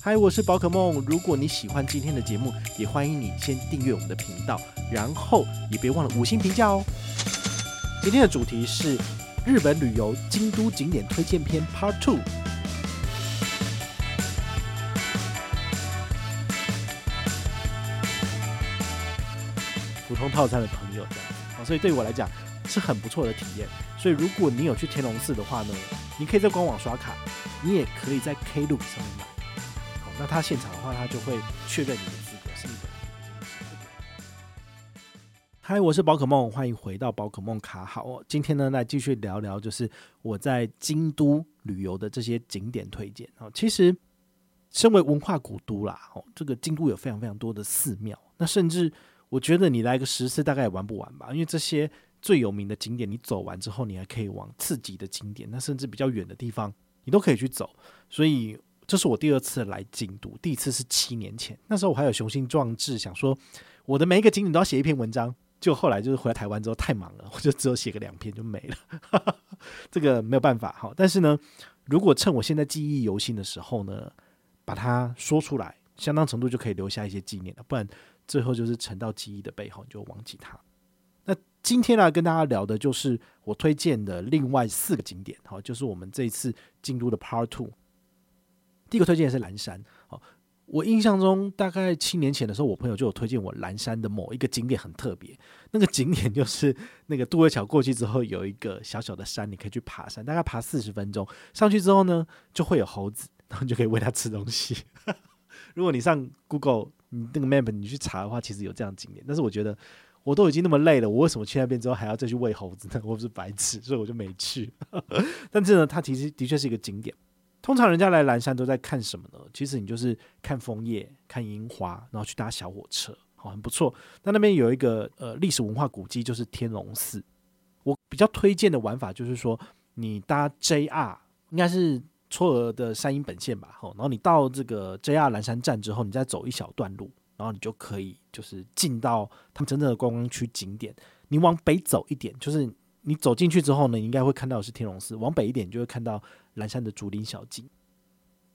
嗨，我是宝可梦。如果你喜欢今天的节目，也欢迎你先订阅我们的频道，然后也别忘了五星评价哦。今天的主题是日本旅游京都景点推荐篇 Part Two。普通套餐的朋友这样，所以对我来讲是很不错的体验。所以如果你有去天龙寺的话呢，你可以在官网刷卡，你也可以在 Klook 上面买。那他现场的话，他就会确认你的资格是一本。嗨，我是宝可梦，欢迎回到宝可梦卡好。今天呢，来继续聊聊，就是我在京都旅游的这些景点推荐。其实身为文化古都啦，哦，这个京都有非常非常多的寺庙。那甚至我觉得你来个十次大概也玩不完吧，因为这些最有名的景点，你走完之后，你还可以往次级的景点，那甚至比较远的地方，你都可以去走。所以。这是我第二次来京都，第一次是七年前，那时候我还有雄心壮志，想说我的每一个景点都要写一篇文章。就后来就是回来台湾之后太忙了，我就只有写个两篇就没了，这个没有办法哈。但是呢，如果趁我现在记忆犹新的时候呢，把它说出来，相当程度就可以留下一些纪念了。不然最后就是沉到记忆的背后，你就忘记它。那今天呢，跟大家聊的就是我推荐的另外四个景点，好，就是我们这一次京都的 Part Two。第一个推荐是蓝山，哦，我印象中大概七年前的时候，我朋友就有推荐我蓝山的某一个景点很特别，那个景点就是那个渡月桥过去之后有一个小小的山，你可以去爬山，大概爬四十分钟，上去之后呢就会有猴子，然后你就可以喂它吃东西。如果你上 Google 你那个 Map 你去查的话，其实有这样景点，但是我觉得我都已经那么累了，我为什么去那边之后还要再去喂猴子呢？我不是白痴，所以我就没去。但是呢，它其实的确是一个景点。通常人家来岚山都在看什么呢？其实你就是看枫叶、看樱花，然后去搭小火车，好，很不错。那那边有一个呃历史文化古迹，就是天龙寺。我比较推荐的玩法就是说，你搭 JR 应该是嵯峨的山阴本线吧，好，然后你到这个 JR 岚山站之后，你再走一小段路，然后你就可以就是进到他们真正的观光区景点。你往北走一点，就是。你走进去之后呢，你应该会看到是天龙寺。往北一点，就会看到蓝山的竹林小径。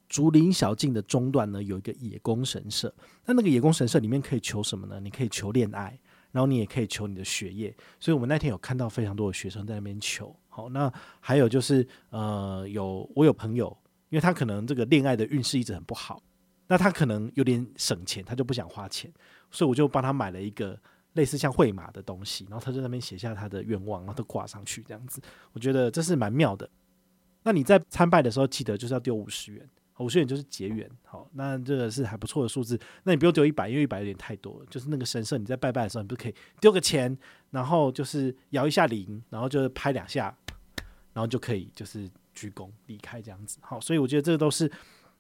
竹林小径的中段呢，有一个野宫神社。那那个野宫神社里面可以求什么呢？你可以求恋爱，然后你也可以求你的学业。所以我们那天有看到非常多的学生在那边求。好，那还有就是，呃，有我有朋友，因为他可能这个恋爱的运势一直很不好，那他可能有点省钱，他就不想花钱，所以我就帮他买了一个。类似像绘马的东西，然后他在那边写下他的愿望，然后都挂上去这样子，我觉得这是蛮妙的。那你在参拜的时候，记得就是要丢五十元，五十元就是结缘，好，那这个是还不错的数字。那你不用丢一百，因为一百有点太多了。就是那个神社，你在拜拜的时候，你不可以丢个钱，然后就是摇一下铃，然后就是拍两下，然后就可以就是鞠躬离开这样子。好，所以我觉得这个都是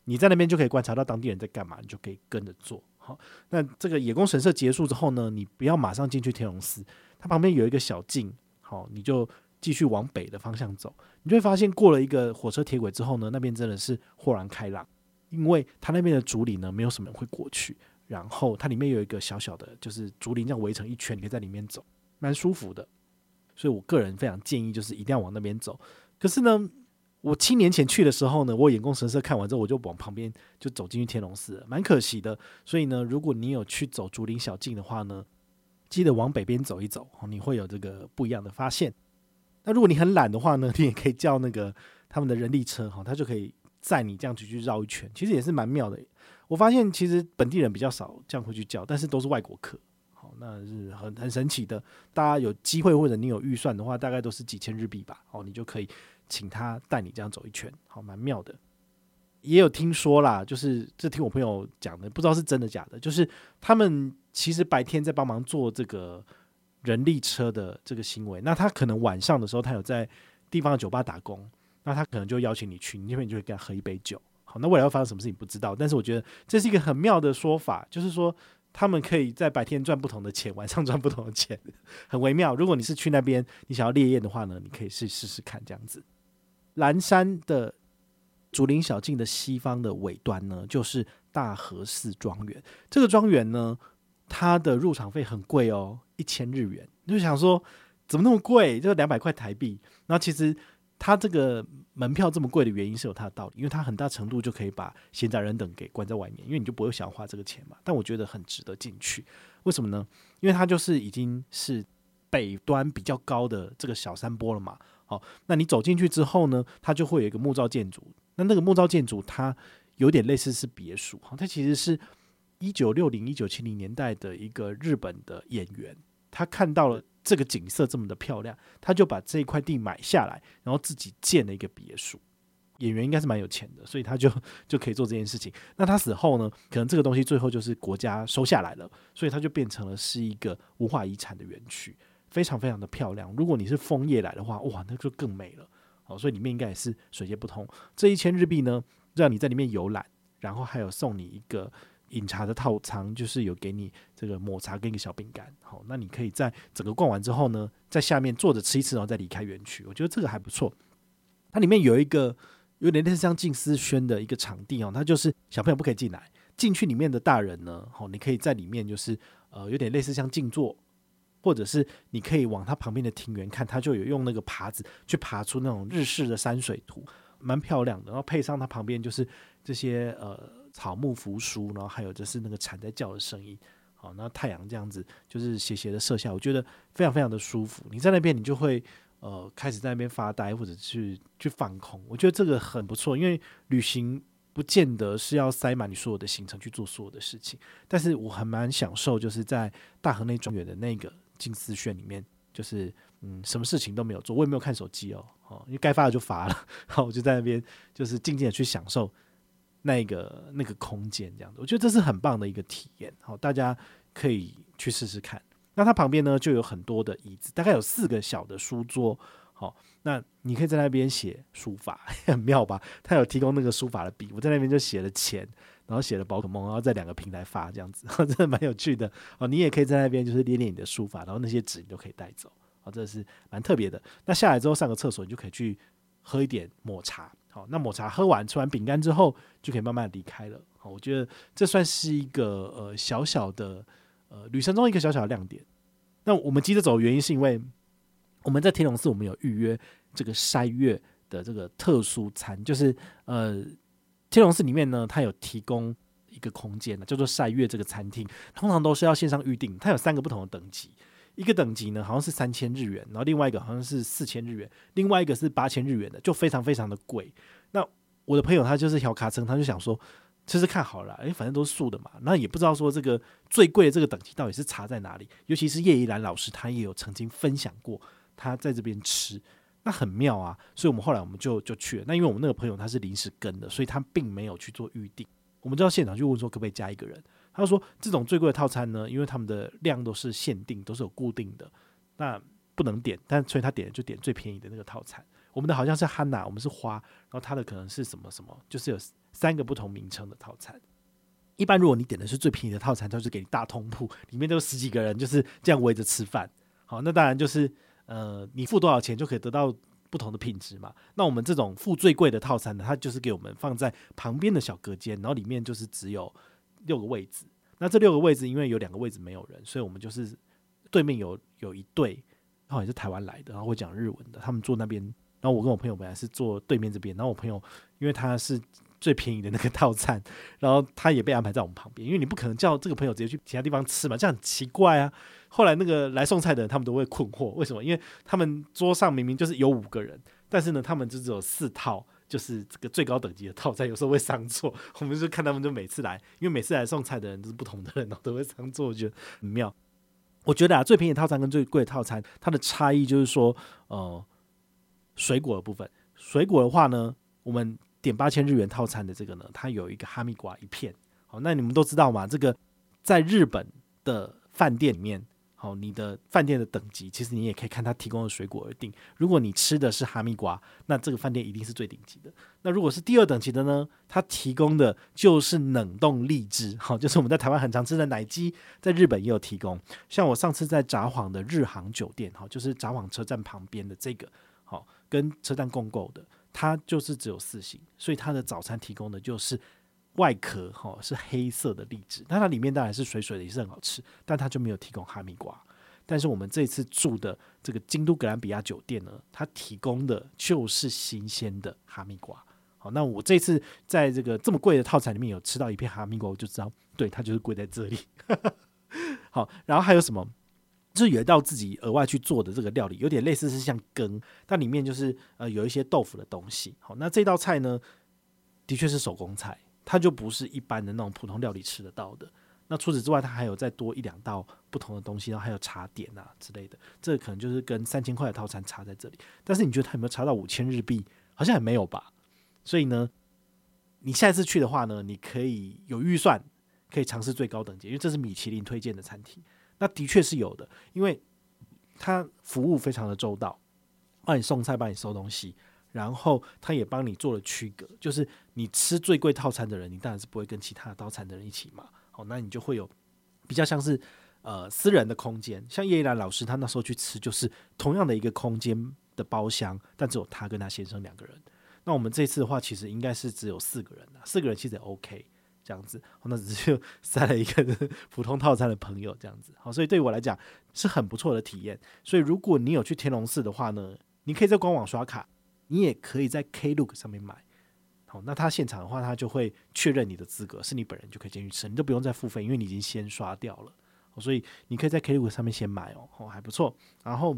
你在那边就可以观察到当地人在干嘛，你就可以跟着做。好，那这个野宫神社结束之后呢，你不要马上进去天龙寺，它旁边有一个小径，好，你就继续往北的方向走，你就会发现过了一个火车铁轨之后呢，那边真的是豁然开朗，因为它那边的竹林呢，没有什么人会过去，然后它里面有一个小小的，就是竹林这样围成一圈，你可以在里面走，蛮舒服的，所以我个人非常建议，就是一定要往那边走。可是呢，我七年前去的时候呢，我野宫神色看完之后，我就往旁边就走进去天龙寺，蛮可惜的。所以呢，如果你有去走竹林小径的话呢，记得往北边走一走，你会有这个不一样的发现。那如果你很懒的话呢，你也可以叫那个他们的人力车哈，他就可以载你这样子去绕一圈，其实也是蛮妙的。我发现其实本地人比较少这样会去叫，但是都是外国客，好，那是很很神奇的。大家有机会或者你有预算的话，大概都是几千日币吧，哦，你就可以。请他带你这样走一圈，好，蛮妙的。也有听说啦，就是这听我朋友讲的，不知道是真的假的。就是他们其实白天在帮忙做这个人力车的这个行为，那他可能晚上的时候，他有在地方的酒吧打工，那他可能就邀请你去，你那边就会跟他喝一杯酒。好，那未来会发生什么事情不知道，但是我觉得这是一个很妙的说法，就是说他们可以在白天赚不同的钱，晚上赚不同的钱，很微妙。如果你是去那边，你想要烈焰的话呢，你可以试试试看这样子。蓝山的竹林小径的西方的尾端呢，就是大和寺庄园。这个庄园呢，它的入场费很贵哦，一千日元。你就想说，怎么那么贵？就两百块台币。然后其实它这个门票这么贵的原因是有它的道理，因为它很大程度就可以把闲杂人等给关在外面，因为你就不会想花这个钱嘛。但我觉得很值得进去，为什么呢？因为它就是已经是北端比较高的这个小山坡了嘛。好，那你走进去之后呢，它就会有一个木造建筑。那那个木造建筑它有点类似是别墅，哈，它其实是一九六零、一九七零年代的一个日本的演员，他看到了这个景色这么的漂亮，他就把这块地买下来，然后自己建了一个别墅。演员应该是蛮有钱的，所以他就就可以做这件事情。那他死后呢，可能这个东西最后就是国家收下来了，所以它就变成了是一个文化遗产的园区。非常非常的漂亮，如果你是枫叶来的话，哇，那就更美了。好，所以里面应该也是水泄不通。这一千日币呢，让你在里面游览，然后还有送你一个饮茶的套餐，就是有给你这个抹茶跟一个小饼干。好，那你可以在整个逛完之后呢，在下面坐着吃一吃，然后再离开园区。我觉得这个还不错。它里面有一个有点类似像静思轩的一个场地哦，它就是小朋友不可以进来，进去里面的大人呢，好，你可以在里面就是呃有点类似像静坐。或者是你可以往它旁边的庭园看，它就有用那个耙子去爬出那种日式的山水图，蛮漂亮的。然后配上它旁边就是这些呃草木扶疏，然后还有就是那个蝉在叫的声音。好，那太阳这样子就是斜斜的射下，我觉得非常非常的舒服。你在那边，你就会呃开始在那边发呆，或者去去放空。我觉得这个很不错，因为旅行不见得是要塞满你所有的行程去做所有的事情，但是我还蛮享受就是在大河内庄园的那个。静思轩里面就是嗯，什么事情都没有做，我也没有看手机哦，哦，因为该发的就发了，好，我就在那边就是静静的去享受那个那个空间这样子，我觉得这是很棒的一个体验，好，大家可以去试试看。那它旁边呢就有很多的椅子，大概有四个小的书桌，好，那你可以在那边写书法，很妙吧？他有提供那个书法的笔，我在那边就写了钱。然后写了宝可梦，然后在两个平台发这样子，真的蛮有趣的哦。你也可以在那边就是练练你的书法，然后那些纸你都可以带走，哦，这是蛮特别的。那下来之后上个厕所，你就可以去喝一点抹茶。好，那抹茶喝完吃完饼干之后，就可以慢慢离开了。好，我觉得这算是一个呃小小的呃旅程中一个小小的亮点。那我们急着走的原因是因为我们在天龙寺，我们有预约这个斋月的这个特殊餐，就是呃。天龙寺里面呢，它有提供一个空间呢，叫做晒月这个餐厅，通常都是要线上预定。它有三个不同的等级，一个等级呢好像是三千日元，然后另外一个好像是四千日元，另外一个是八千日元的，就非常非常的贵。那我的朋友他就是小卡称，他就想说，其实看好了，诶，反正都是素的嘛，那也不知道说这个最贵的这个等级到底是差在哪里。尤其是叶怡兰老师，他也有曾经分享过，他在这边吃。那很妙啊，所以我们后来我们就就去了。那因为我们那个朋友他是临时跟的，所以他并没有去做预定。我们就到现场去问说可不可以加一个人。他说这种最贵的套餐呢，因为他们的量都是限定，都是有固定的，那不能点。但所以他点就点最便宜的那个套餐。我们的好像是汉娜，我们是花，然后他的可能是什么什么，就是有三个不同名称的套餐。一般如果你点的是最便宜的套餐，他就是给你大通铺，里面都有十几个人就是这样围着吃饭。好，那当然就是。呃，你付多少钱就可以得到不同的品质嘛？那我们这种付最贵的套餐呢，它就是给我们放在旁边的小隔间，然后里面就是只有六个位置。那这六个位置，因为有两个位置没有人，所以我们就是对面有有一对，然后也是台湾来的，然后会讲日文的，他们坐那边。然后我跟我朋友本来是坐对面这边，然后我朋友因为他是。最便宜的那个套餐，然后他也被安排在我们旁边，因为你不可能叫这个朋友直接去其他地方吃嘛，这样很奇怪啊。后来那个来送菜的人，他们都会困惑，为什么？因为他们桌上明明就是有五个人，但是呢，他们就只有四套，就是这个最高等级的套餐，有时候会上错。我们就看他们就每次来，因为每次来送菜的人都是不同的人，然后都会上错，我觉得很妙。我觉得啊，最便宜的套餐跟最贵的套餐，它的差异就是说，呃，水果的部分，水果的话呢，我们。点八千日元套餐的这个呢，它有一个哈密瓜一片。好，那你们都知道吗？这个在日本的饭店里面，好，你的饭店的等级，其实你也可以看它提供的水果而定。如果你吃的是哈密瓜，那这个饭店一定是最顶级的。那如果是第二等级的呢，它提供的就是冷冻荔枝，好，就是我们在台湾很常吃的奶鸡，在日本也有提供。像我上次在札幌的日航酒店，好，就是札幌车站旁边的这个，好，跟车站共购的。它就是只有四星，所以它的早餐提供的就是外壳哈是黑色的荔枝，那它里面当然是水水的，也是很好吃，但它就没有提供哈密瓜。但是我们这次住的这个京都格兰比亚酒店呢，它提供的就是新鲜的哈密瓜。好，那我这次在这个这么贵的套餐里面有吃到一片哈密瓜，我就知道，对，它就是贵在这里。好，然后还有什么？就是有一道自己额外去做的这个料理，有点类似是像羹，但里面就是呃有一些豆腐的东西。好，那这道菜呢，的确是手工菜，它就不是一般的那种普通料理吃得到的。那除此之外，它还有再多一两道不同的东西，然后还有茶点啊之类的。这可能就是跟三千块的套餐差在这里。但是你觉得它有没有差到五千日币？好像也没有吧。所以呢，你下一次去的话呢，你可以有预算，可以尝试最高等级，因为这是米其林推荐的餐厅。那的确是有的，因为他服务非常的周到，帮你送菜，帮你收东西，然后他也帮你做了区隔，就是你吃最贵套餐的人，你当然是不会跟其他的套餐的人一起嘛。好，那你就会有比较像是呃私人的空间，像叶一兰老师他那时候去吃，就是同样的一个空间的包厢，但只有他跟他先生两个人。那我们这次的话，其实应该是只有四个人啊，四个人其实也 OK。这样子，那只是 塞了一个 普通套餐的朋友这样子，好，所以对我来讲是很不错的体验。所以如果你有去天龙寺的话呢，你可以在官网刷卡，你也可以在 Klook 上面买。好，那他现场的话，他就会确认你的资格，是你本人就可以进去吃，你都不用再付费，因为你已经先刷掉了。所以你可以在 Klook 上面先买哦，哦，还不错。然后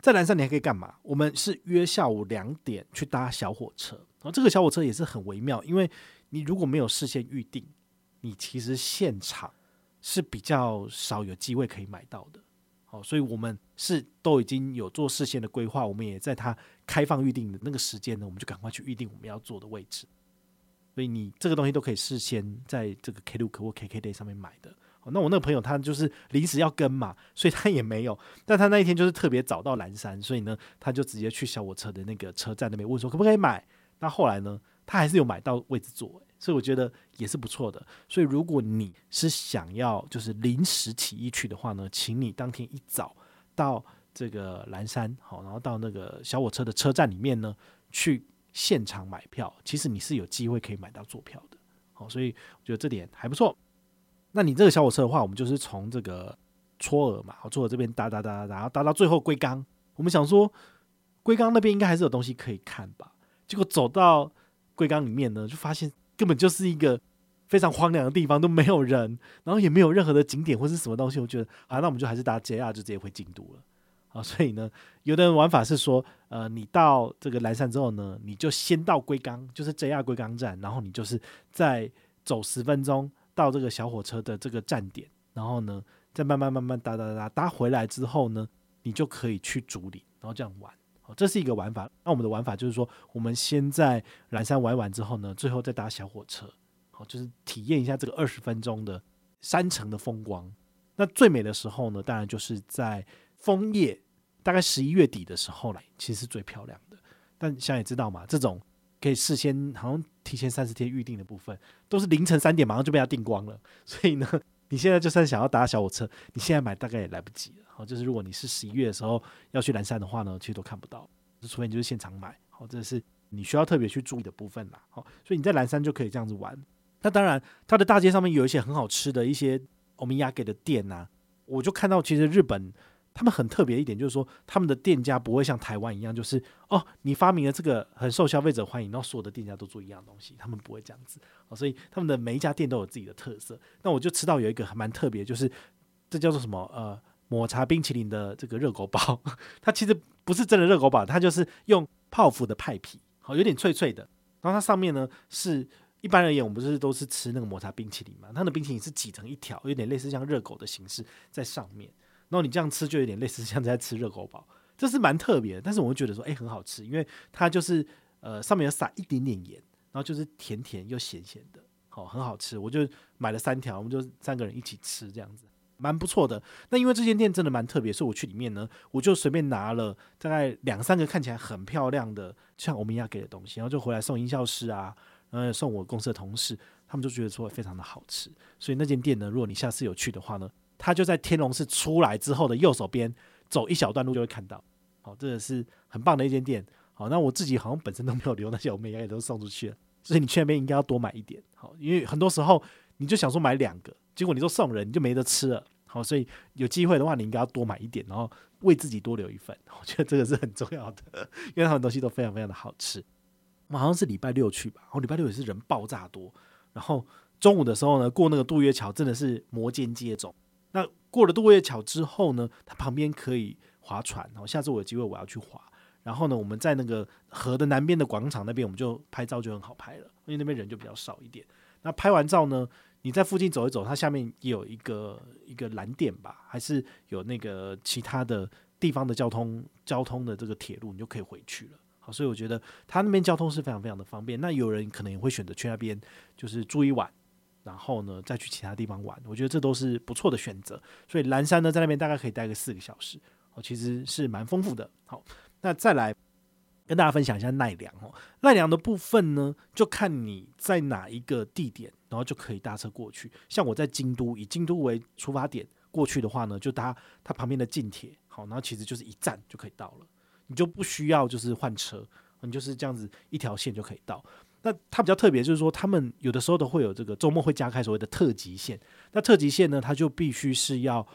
在南山你还可以干嘛？我们是约下午两点去搭小火车，然后这个小火车也是很微妙，因为。你如果没有事先预定，你其实现场是比较少有机会可以买到的。好，所以我们是都已经有做事先的规划，我们也在它开放预定的那个时间呢，我们就赶快去预定我们要坐的位置。所以你这个东西都可以事先在这个 Klook 或 KKday 上面买的。那我那个朋友他就是临时要跟嘛，所以他也没有。但他那一天就是特别早到蓝山，所以呢，他就直接去小火车的那个车站那边问说可不可以买。那后来呢？他还是有买到位置坐，所以我觉得也是不错的。所以如果你是想要就是临时起意去的话呢，请你当天一早到这个蓝山，好，然后到那个小火车的车站里面呢，去现场买票。其实你是有机会可以买到坐票的，好，所以我觉得这点还不错。那你这个小火车的话，我们就是从这个搓尔嘛，嵯峨这边搭搭搭，然后搭到最后龟冈。我们想说龟冈那边应该还是有东西可以看吧，结果走到。龟冈里面呢，就发现根本就是一个非常荒凉的地方，都没有人，然后也没有任何的景点或是什么东西。我觉得啊，那我们就还是搭 JR 就直接回京都了啊。所以呢，有的人玩法是说，呃，你到这个岚山之后呢，你就先到龟冈，就是 JR 龟冈站，然后你就是再走十分钟到这个小火车的这个站点，然后呢，再慢慢慢慢搭搭搭搭回来之后呢，你就可以去竹林，然后这样玩。这是一个玩法。那我们的玩法就是说，我们先在蓝山玩完之后呢，最后再搭小火车，好，就是体验一下这个二十分钟的山城的风光。那最美的时候呢，当然就是在枫叶，大概十一月底的时候来，其实是最漂亮的。但想也知道嘛，这种可以事先好像提前三十天预定的部分，都是凌晨三点马上就被它订光了。所以呢，你现在就算想要搭小火车，你现在买大概也来不及了。好，就是如果你是十一月的时候要去岚山的话呢，其实都看不到，除非你就是现场买。好，这是你需要特别去注意的部分啦。好，所以你在岚山就可以这样子玩。那当然，它的大街上面有一些很好吃的一些おみやげ的店呐、啊，我就看到其实日本。 他们很特别一点，就是说他们的店家不会像台湾一样，就是哦，你发明了这个很受消费者欢迎，然后所有的店家都做一样东西，他们不会这样子。所以他们的每一家店都有自己的特色。那我就吃到有一个还蛮特别，就是这叫做什么呃抹茶冰淇淋的这个热狗堡，它其实不是真的热狗堡，它就是用泡芙的派皮，好有点脆脆的。然后它上面呢是一般而言，我们不是都是吃那个抹茶冰淇淋嘛？它的冰淇淋是挤成一条，有点类似像热狗的形式在上面。然后你这样吃就有点类似像在吃热狗堡，这是蛮特别的。但是我会觉得说，哎，很好吃，因为它就是呃上面有撒一点点盐，然后就是甜甜又咸咸的，好，很好吃。我就买了三条，我们就三个人一起吃，这样子蛮不错的。那因为这间店真的蛮特别，所以我去里面呢，我就随便拿了大概两三个看起来很漂亮的像欧米亚给的东西，然后就回来送音效师啊，然后送我公司的同事，他们就觉得说非常的好吃。所以那间店呢，如果你下次有去的话呢，他就在天龙寺出来之后的右手边，走一小段路就会看到。好，这个是很棒的一间店。好，那我自己好像本身都没有留那些，我们也都送出去了。所以你去那边应该要多买一点。好，因为很多时候你就想说买两个，结果你都送人，你就没得吃了。好，所以有机会的话，你应该要多买一点，然后为自己多留一份。我觉得这个是很重要的，因为他们东西都非常非常的好吃。我们好像是礼拜六去吧，然后礼拜六也是人爆炸多，然后中午的时候呢，过那个渡月桥真的是摩肩接踵。那过了渡月桥之后呢，它旁边可以划船，然后下次我有机会我要去划。然后呢，我们在那个河的南边的广场那边，我们就拍照就很好拍了，因为那边人就比较少一点。那拍完照呢，你在附近走一走，它下面也有一个一个蓝点吧，还是有那个其他的地方的交通交通的这个铁路，你就可以回去了。好，所以我觉得它那边交通是非常非常的方便。那有人可能也会选择去那边，就是住一晚，然后呢再去其他地方玩。我觉得这都是不错的选择。所以蓝山呢，在那边大概可以待个四个小时，哦，其实是蛮丰富的。好。那再来跟大家分享一下奈良哦，奈良的部分呢，就看你在哪一个地点，然后就可以搭车过去。像我在京都，以京都为出发点过去的话呢，就搭它旁边的近铁，好，然后其实就是一站就可以到了，你就不需要就是换车，你就是这样子一条线就可以到。那它比较特别，就是说他们有的时候都会有这个周末会加开所谓的特急线，那特急线呢，它就必须是要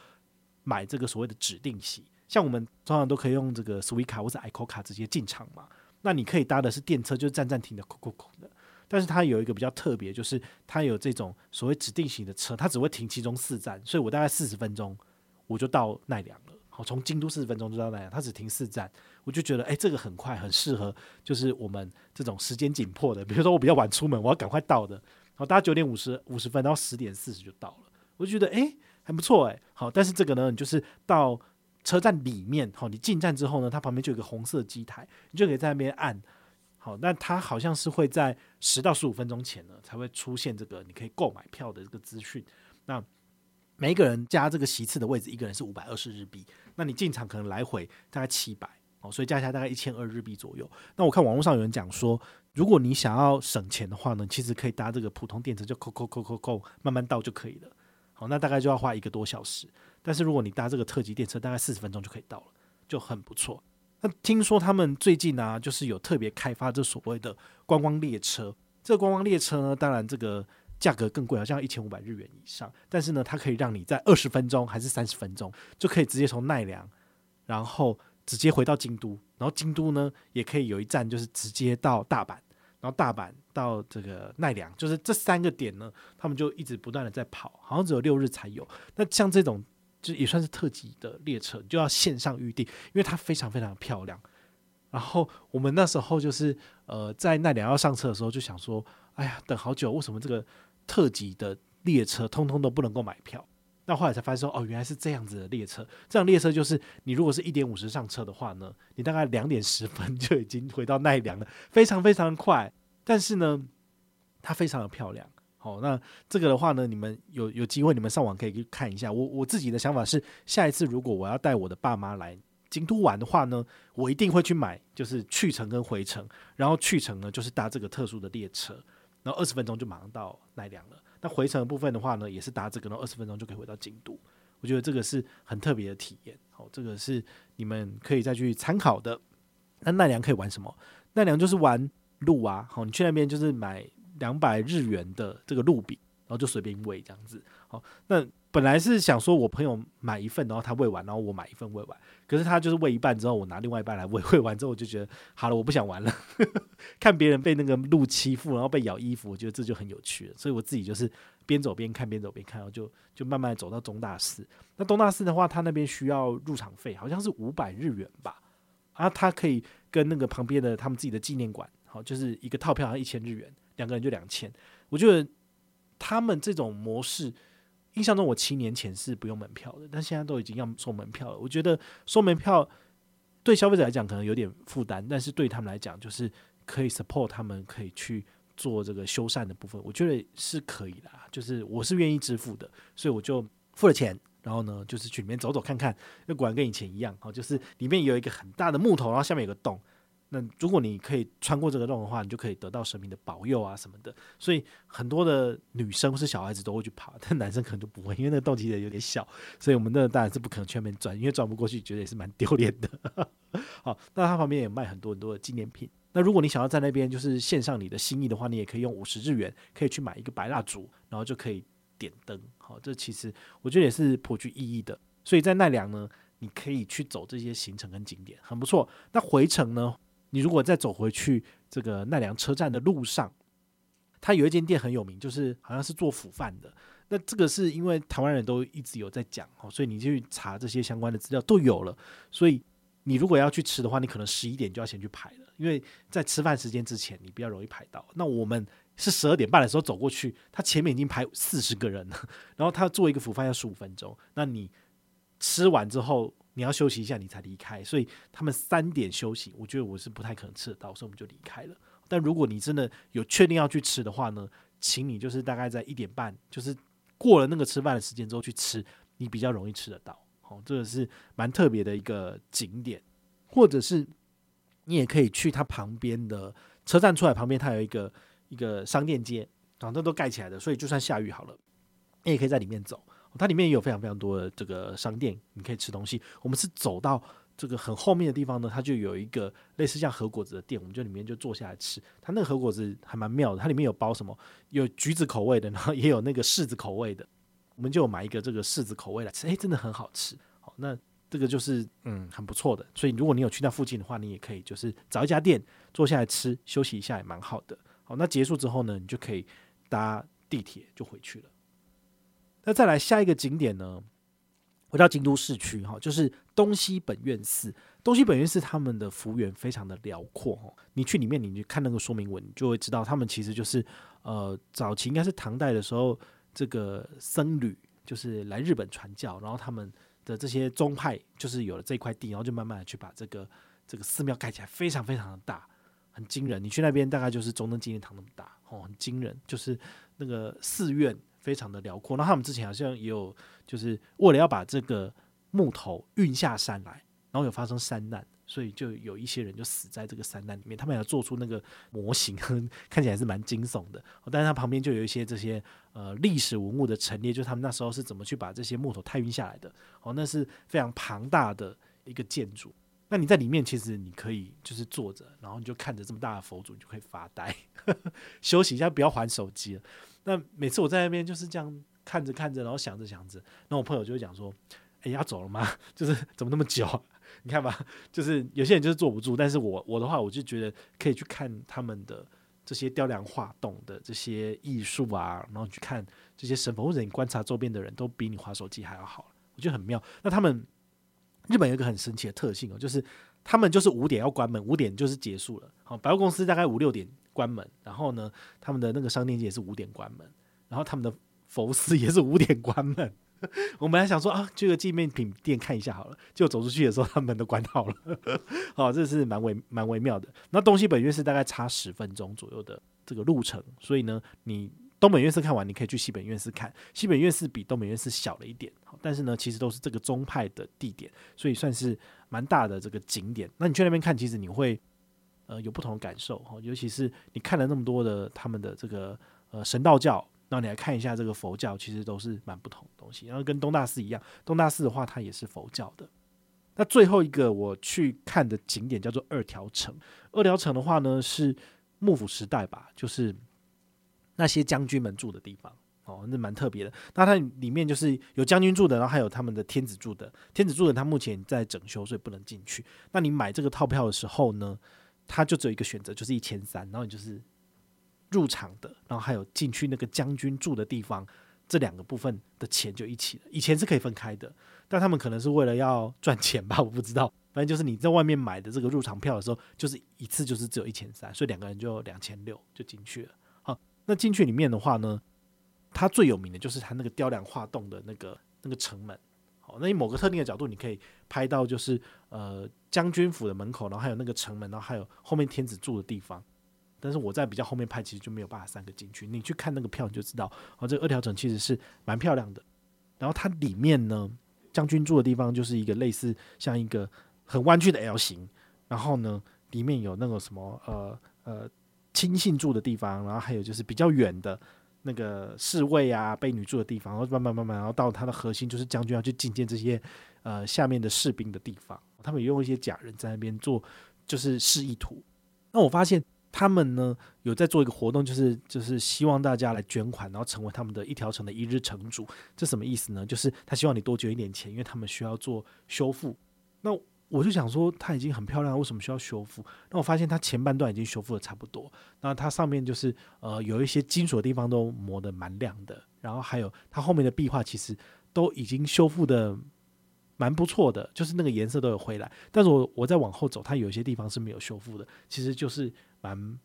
买这个所谓的指定席。像我们通常都可以用这个 Suica 或者 ICOCA 直接进场嘛，那你可以搭的是电车，就是站站停的，空空空的。但是它有一个比较特别，就是它有这种所谓指定型的车，它只会停其中四站，所以我大概四十分钟我就到奈良了。好，从京都四十分钟就到奈良，它只停四站，我就觉得哎、这个很快，很适合，就是我们这种时间紧迫的，比如说我比较晚出门，我要赶快到的，好，大概九点五十五十分，然后十点四十就到了，我就觉得哎、欸，还不错哎、好，但是这个呢，你就是到。车站里面，好，你进站之后呢，它旁边就有个红色机台，你就可以在那边按。好，那它好像是会在十到十五分钟前呢，才会出现这个你可以购买票的这个资讯。那每一个人加这个席次的位置，一个人是五百二十日币。那你进场可能来回大概七百，所以加起来大概一千二日币左右。那我看网络上有人讲说，如果你想要省钱的话呢，其实可以搭这个普通电车，就扣扣扣扣扣，慢慢到就可以了。好，那大概就要花一个多小时。但是如果你搭这个特急电车，大概四十分钟就可以到了，就很不错。那听说他们最近呢、啊，就是有特别开发这所谓的观光列车。这个观光列车呢，当然这个价格更贵，好像一千五百日元以上。但是呢，它可以让你在二十分钟还是三十分钟，就可以直接从奈良，然后直接回到京都。然后京都呢，也可以有一站，就是直接到大阪。然后大阪到这个奈良，就是这三个点呢，他们就一直不断的在跑，好像只有六日才有。那像这种。就也算是特级的列车，就要线上预定，因为它非常非常漂亮。然后我们那时候就是呃在奈良要上车的时候，就想说，哎呀，等好久，为什么这个特级的列车通通都不能够买票？那后来才发现说，哦，原来是这样子的列车。这样列车就是你如果是一点五十上车的话呢，你大概两点十分 就已经回到奈良了，非常非常快。但是呢，它非常的漂亮。好，那这个的话呢，你们有有机会，你们上网可以去看一下。我我自己的想法是，下一次如果我要带我的爸妈来京都玩的话呢，我一定会去买，就是去程跟回程。然后去程呢，就是搭这个特殊的列车，然后二十分钟就马上到奈良了。那回程的部分的话呢，也是搭这个，然后二十分钟就可以回到京都。我觉得这个是很特别的体验。好，这个是你们可以再去参考的。那奈良可以玩什么？奈良就是玩鹿啊。好，你去那边就是买。两百日元的这个鹿饼，然后就随便喂这样子。好，那本来是想说我朋友买一份，然后他喂完，然后我买一份喂完。可是他就是喂一半之后，我拿另外一半来喂。喂完之后，我就觉得好了，我不想玩了。看别人被那个鹿欺负，然后被咬衣服，我觉得这就很有趣了。所以我自己就是边走边看，边走边看，然后就就慢慢走到东大寺。那东大寺的话，他那边需要入场费，好像是五百日元吧。啊，他可以跟那个旁边的他们自己的纪念馆，好，就是一个套票，好像一千日元。两个人就两千，我觉得他们这种模式，印象中我七年前是不用门票的，但现在都已经要收门票了。我觉得收门票对消费者来讲可能有点负担，但是对他们来讲就是可以 support 他们可以去做这个修缮的部分，我觉得是可以的。就是我是愿意支付的，所以我就付了钱，然后呢就是去里面走走看看，那果然跟以前一样，哦，就是里面有一个很大的木头，然后下面有个洞。那如果你可以穿过这个洞的话，你就可以得到神明的保佑啊什么的。所以很多的女生或是小孩子都会去爬，但男生可能就不会，因为那个洞其实有点小，所以我们那当然是不可能全面转，因为转不过去，觉得也是蛮丢脸的。好，那它旁边也卖很多很多的纪念品。那如果你想要在那边就是献上你的心意的话，你也可以用五十日元可以去买一个白蜡烛，然后就可以点灯。好，这其实我觉得也是颇具意义的。所以在奈良呢，你可以去走这些行程跟景点，很不错。那回程呢，你如果再走回去这个奈良车站的路上，它有一间店很有名，就是好像是做腐饭的。那这个是因为台湾人都一直有在讲哦，所以你去查这些相关的资料都有了。所以你如果要去吃的话，你可能十一点就要先去排了，因为在吃饭时间之前你比较容易排到。那我们是十二点半的时候走过去，他前面已经排四十个人了，然后他做一个腐饭要十五分钟，那你吃完之后你要休息一下，你才离开。所以他们三点休息，我觉得我是不太可能吃得到，所以我们就离开了。但如果你真的有确定要去吃的话呢，请你就是大概在一点半，就是。过了那个吃饭的时间之后去吃，你比较容易吃得到。好，这个是蛮特别的一个景点，或者是你也可以去它旁边的车站出来旁边，它有一个一个商店街，反正都盖起来的，所以就算下雨好了，你也可以在里面走。它里面也有非常非常多的这个商店，你可以吃东西。我们是走到。这个很后面的地方呢，它就有一个类似像核果子的店，我们就里面就坐下来吃。它那个核果子还蛮妙的，它里面有包什么？有橘子口味的，然后也有那个柿子口味的。我们就买一个这个柿子口味来吃，诶，真的很好吃。好，那这个就是嗯很不错的。所以如果你有去那附近的话，你也可以就是找一家店坐下来吃，休息一下也蛮好的。好，那结束之后呢，你就可以搭地铁就回去了。那再来下一个景点呢？回到京都市区哈，就是东西本愿寺。东西本愿寺他们的幅员非常的辽阔哈，你去里面，你去看那个说明文，你就会知道他们其实就是呃，早期应该是唐代的时候，这个僧侣就是来日本传教，然后他们的这些宗派就是有了这块地，然后就慢慢的去把这个这个寺庙盖起来，非常非常的大，很惊人。你去那边大概就是中正纪念堂那么大哦，很惊人，就是那个寺院。非常的辽阔，那他们之前好像也有，就是为了要把这个木头运下山来，然后有发生山难，所以就有一些人就死在这个山难里面。他们要做出那个模型，看起来是蛮惊悚的。但是它旁边就有一些这些呃历史文物的陈列，就是他们那时候是怎么去把这些木头太运下来的。哦，那是非常庞大的一个建筑。那你在里面其实你可以就是坐着，然后你就看着这么大的佛祖，你就可以发呆，休息一下，不要还手机了。那每次我在那边就是这样看着看着，然后想着想着，那我朋友就会讲说：“哎，要走了吗？就是怎么那么久？你看吧，就是有些人就是坐不住，但是我我的话，我就觉得可以去看他们的这些雕梁画栋的这些艺术啊，然后去看这些神佛，或者你观察周边的人都比你划手机还要好，我觉得很妙。那他们日本有一个很神奇的特性哦，就是他们就是五点要关门，五点就是结束了。好，百货公司大概五六点。关门，然后呢，他们的那个商店街也是五点关门，然后他们的佛寺也是五点关门。我本来想说啊，这个纪念品店看一下好了，结果走出去的时候，他们都关好了。好，这是蛮微蛮微妙的。那东西本院寺大概差十分钟左右的这个路程，所以呢，你东本院寺看完，你可以去西本院寺看。西本院寺比东本院寺小了一点，但是呢，其实都是这个宗派的地点，所以算是蛮大的这个景点。那你去那边看，其实你会。呃，有不同的感受哈，尤其是你看了那么多的他们的这个呃神道教，然后你来看一下这个佛教，其实都是蛮不同的东西。然后跟东大寺一样，东大寺的话它也是佛教的。那最后一个我去看的景点叫做二条城。二条城的话呢是幕府时代吧，就是那些将军们住的地方哦，那蛮特别的。那它里面就是有将军住的，然后还有他们的天子住的。天子住的他目前在整修，所以不能进去。那你买这个套票的时候呢，他就只有一个选择，就是一千三，然后你就是入场的，然后还有进去那个将军住的地方，这两个部分的钱就一起了。以前是可以分开的，但他们可能是为了要赚钱吧，我不知道。反正就是你在外面买的这个入场票的时候，就是一次就是只有一千三，所以两个人就两千六就进去了。好，那进去里面的话呢，它最有名的就是它那个雕梁画栋的那个那个城门。好，那以某个特定的角度，你可以拍到就是呃。将军府的门口，然后还有那个城门，然后还有后面天子住的地方。但是我在比较后面拍，其实就没有办法三个进去。你去看那个票，你就知道，哦，这二条城其实是蛮漂亮的。然后它里面呢，将军住的地方就是一个类似像一个很弯曲的 L 型。然后呢，里面有那个什么呃呃亲信住的地方，然后还有就是比较远的那个侍卫啊、婢女住的地方。然后慢慢慢慢，然后到它的核心，就是将军要去觐见这些呃下面的士兵的地方。他们也用一些假人在那边做，就是示意图。那我发现他们呢有在做一个活动，就是就是希望大家来捐款，然后成为他们的一条城的一日城主。这什么意思呢？就是他希望你多捐一点钱，因为他们需要做修复。那我就想说，它已经很漂亮，为什么需要修复？那我发现它前半段已经修复的差不多，那它上面就是呃有一些金属的地方都磨得蛮亮的，然后还有它后面的壁画其实都已经修复的蛮不错的，就是那个颜色都有回来。但是我我再往后走，它有些地方是没有修复的，其实就是蛮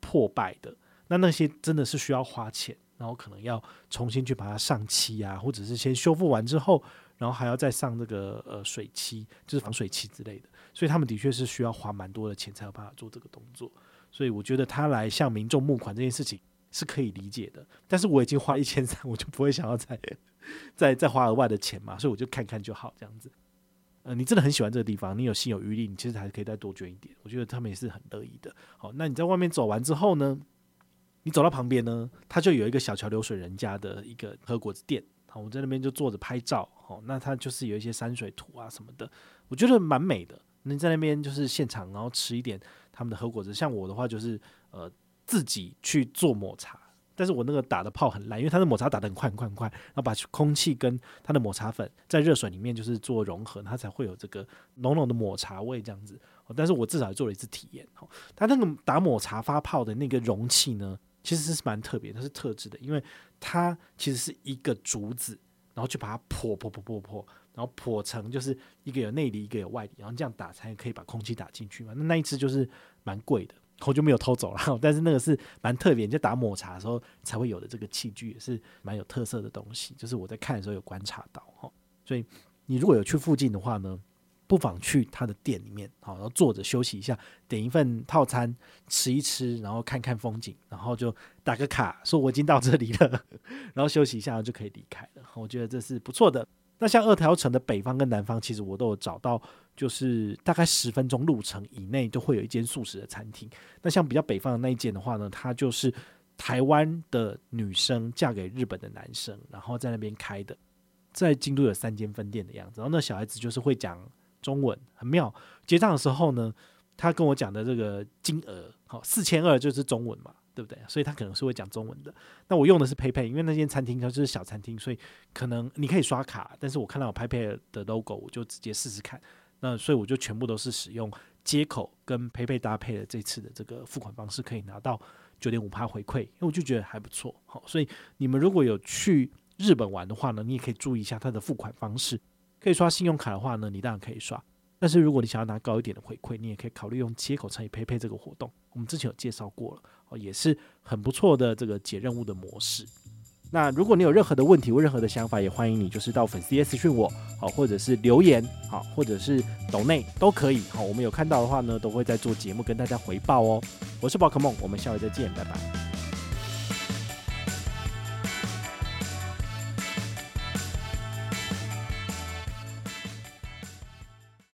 破败的。那那些真的是需要花钱，然后可能要重新去把它上漆啊，或者是先修复完之后。然后还要再上这个呃水漆，就是防水漆之类的，所以他们的确是需要花蛮多的钱才有办法做这个动作。所以我觉得他来向民众募款这件事情是可以理解的。但是我已经花一千三，我就不会想要再 再再花额外的钱嘛，所以我就看看就好这样子。呃，你真的很喜欢这个地方，你有心有余力，你其实还可以再多捐一点。我觉得他们也是很乐意的。好，那你在外面走完之后呢，你走到旁边呢，它就有一个小桥流水人家的一个和果子店。好我在那边就坐着拍照，好，那它就是有一些山水图啊什么的，我觉得蛮美的。你在那边就是现场，然后吃一点他们的和果子。像我的话，就是呃自己去做抹茶，但是我那个打的泡很烂，因为它的抹茶打的很快很快很快，然后把空气跟它的抹茶粉在热水里面就是做融合，它才会有这个浓浓的抹茶味这样子。但是我至少做了一次体验，哦，它那个打抹茶发泡的那个容器呢，其实是蛮特别，它是特制的，因为它其实是一个竹子，然后去把它破破破破破，然后破成就是一个有内里，一个有外里，然后这样打才可以把空气打进去嘛。那那一次就是蛮贵的，我就没有偷走了。但是那个是蛮特别，就打抹茶的时候才会有的这个器具，也是蛮有特色的东西。就是我在看的时候有观察到哈，所以你如果有去附近的话呢，不妨去他的店里面，好，然后坐着休息一下，点一份套餐吃一吃，然后看看风景，然后就打个卡，说我已经到这里了，然后休息一下就可以离开了。我觉得这是不错的。那像二条城的北方跟南方，其实我都有找到，就是大概十分钟路程以内都会有一间素食的餐厅。那像比较北方的那一间的话呢，它就是台湾的女生嫁给日本的男生，然后在那边开的，在京都有三间分店的样子。然后那小孩子就是会讲。中文很妙，结账的时候呢，他跟我讲的这个金额，好四千二就是中文嘛，对不对？所以他可能是会讲中文的。那我用的是 PayPay，因为那间餐厅它就是小餐厅，所以可能你可以刷卡，但是我看到有 PayPay 的 logo，我就直接试试看。那所以我就全部都是使用接口跟 PayPay 搭配的这次的这个付款方式，可以拿到九点五趴回馈，因为我就觉得还不错。好，所以你们如果有去日本玩的话呢，你也可以注意一下它的付款方式。可以刷信用卡的话呢，你当然可以刷。但是如果你想要拿高一点的回馈，你也可以考虑用切口乘以 PayPay 这个活动。我们之前有介绍过了，哦，也是很不错的这个解任务的模式。那如果你有任何的问题或任何的想法，也欢迎你就是到粉丝页私讯我，好，或者是留言，好，或者是抖内都可以。好，我们有看到的话呢，都会在做节目跟大家回报哦。我是宝可梦，我们下回再见，拜拜。